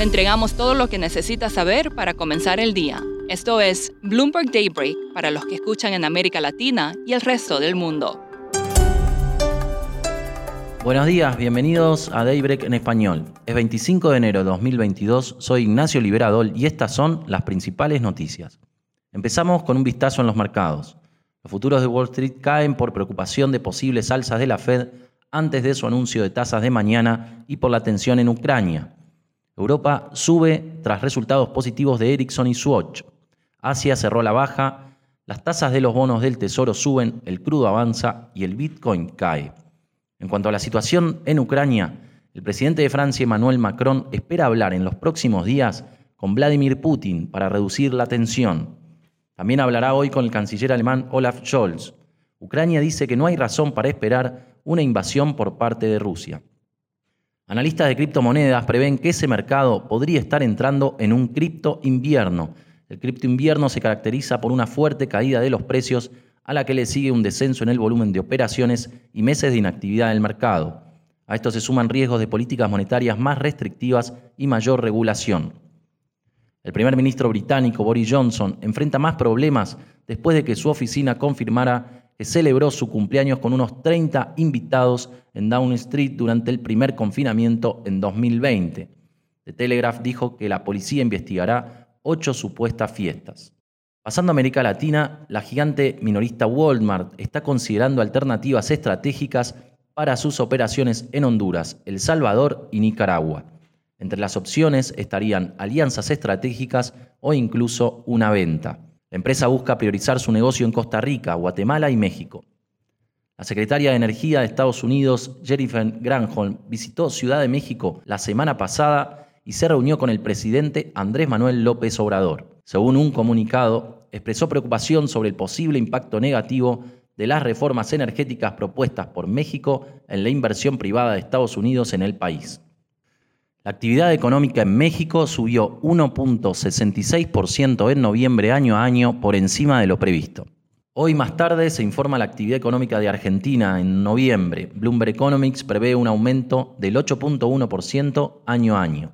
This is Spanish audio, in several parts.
Le entregamos todo lo que necesita saber para comenzar el día. Esto es Bloomberg Daybreak para los que escuchan en América Latina y el resto del mundo. Buenos días, bienvenidos a Daybreak en español. Es 25 de enero de 2022, soy Ignacio Liberadol y estas son las principales noticias. Empezamos con un vistazo en los mercados. Los futuros de Wall Street caen por preocupación de posibles alzas de la Fed antes de su anuncio de tasas de mañana y por la tensión en Ucrania. Europa sube tras resultados positivos de Ericsson y Swatch. Asia cerró la baja, las tasas de los bonos del Tesoro suben, el crudo avanza y el Bitcoin cae. En cuanto a la situación en Ucrania, el presidente de Francia, Emmanuel Macron, espera hablar en los próximos días con Vladimir Putin para reducir la tensión. También hablará hoy con el canciller alemán Olaf Scholz. Ucrania dice que no hay razón para esperar una invasión por parte de Rusia. Analistas de criptomonedas prevén que ese mercado podría estar entrando en un cripto invierno. El cripto invierno se caracteriza por una fuerte caída de los precios a la que le sigue un descenso en el volumen de operaciones y meses de inactividad del mercado. A esto se suman riesgos de políticas monetarias más restrictivas y mayor regulación. El primer ministro británico Boris Johnson enfrenta más problemas después de que su oficina confirmara que celebró su cumpleaños con unos 30 invitados en Down Street durante el primer confinamiento en 2020. The Telegraph dijo que la policía investigará ocho supuestas fiestas. Pasando a América Latina, la gigante minorista Walmart está considerando alternativas estratégicas para sus operaciones en Honduras, El Salvador y Nicaragua. Entre las opciones estarían alianzas estratégicas o incluso una venta. La empresa busca priorizar su negocio en Costa Rica, Guatemala y México. La secretaria de Energía de Estados Unidos, Jennifer Granholm, visitó Ciudad de México la semana pasada y se reunió con el presidente Andrés Manuel López Obrador. Según un comunicado, expresó preocupación sobre el posible impacto negativo de las reformas energéticas propuestas por México en la inversión privada de Estados Unidos en el país. La actividad económica en México subió 1.66% en noviembre año a año por encima de lo previsto. Hoy más tarde se informa la actividad económica de Argentina en noviembre. Bloomberg Economics prevé un aumento del 8.1% año a año.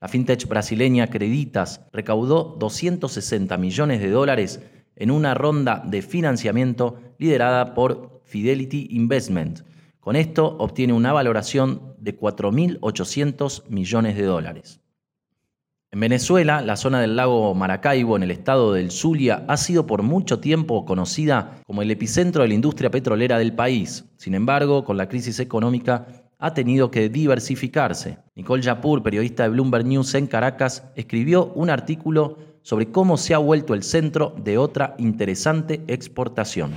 La fintech brasileña Creditas recaudó 260 millones de dólares en una ronda de financiamiento liderada por Fidelity Investment, con esto obtiene una valoración de 4.800 millones de dólares. En Venezuela, la zona del lago Maracaibo, en el estado del Zulia, ha sido por mucho tiempo conocida como el epicentro de la industria petrolera del país. Sin embargo, con la crisis económica ha tenido que diversificarse. Nicole Yapur, periodista de Bloomberg News en Caracas, escribió un artículo sobre cómo se ha vuelto el centro de otra interesante exportación.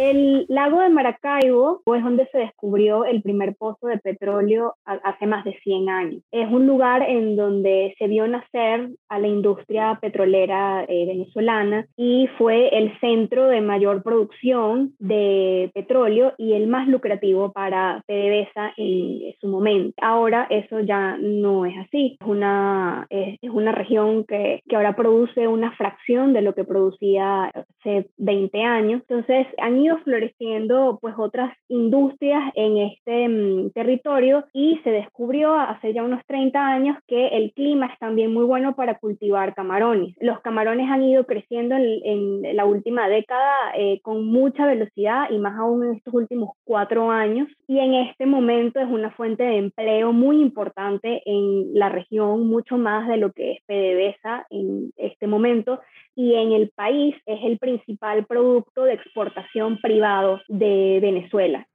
El lago de Maracaibo es donde se descubrió el primer pozo de petróleo hace más de 100 años. Es un lugar en donde se vio nacer a la industria petrolera eh, venezolana y fue el centro de mayor producción de petróleo y el más lucrativo para PDVSA en su momento. Ahora eso ya no es así. Es una, es una región que, que ahora produce una fracción de lo que producía hace 20 años. Entonces han ido floreciendo pues otras industrias en este mm, territorio y se descubrió hace ya unos 30 años que el clima es también muy bueno para cultivar camarones. Los camarones han ido creciendo en, la última década eh, con mucha velocidad y más aún en estos últimos cuatro años y en este momento es una fuente de empleo muy importante en la región, mucho más de lo que es PDVSA en este momento y en el país es el principal producto de exportación privado de Venezuela.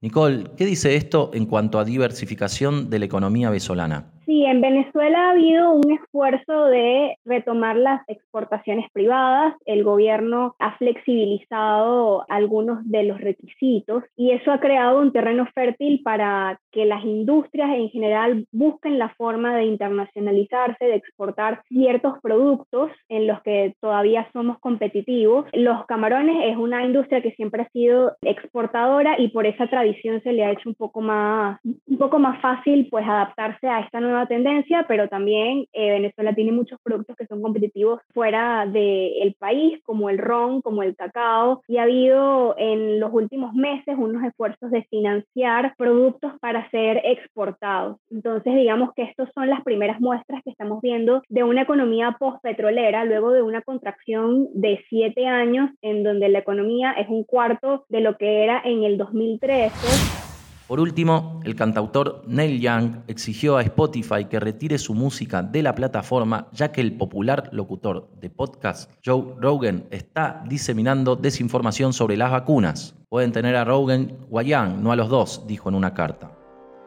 Nicole, ¿qué dice esto en cuanto a diversificación de la economía venezolana? Sí, en Venezuela ha habido un esfuerzo de retomar las exportaciones privadas. El gobierno ha flexibilizado algunos de los requisitos y eso ha creado un terreno fértil para que las industrias en general busquen la forma de internacionalizarse, de exportar ciertos productos en los que todavía somos competitivos. Los camarones es una industria que siempre ha sido exportadora y por esa tradición se le ha hecho un poco más, un poco más fácil pues adaptarse a esta nueva nueva tendencia, pero también eh, Venezuela tiene muchos productos que son competitivos fuera del país, como el ron, como el cacao, y ha habido en los últimos meses unos esfuerzos de financiar productos para ser exportados. Entonces, digamos que estos son las primeras muestras que estamos viendo de una economía post-petrolera, luego de una contracción de siete años en donde la economía es un cuarto de lo que era en el 2013. Por último, el cantautor Neil Young exigió a Spotify que retire su música de la plataforma ya que el popular locutor de podcast Joe Rogan está diseminando desinformación sobre las vacunas. Pueden tener a Rogan o a Young, no a los dos, dijo en una carta.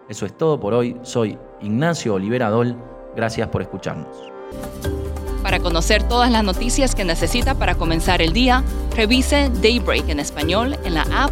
Eso es todo por hoy. Soy Ignacio Oliveradol. Gracias por escucharnos. Para conocer todas las noticias que necesita para comenzar el día, revise Daybreak en español en la app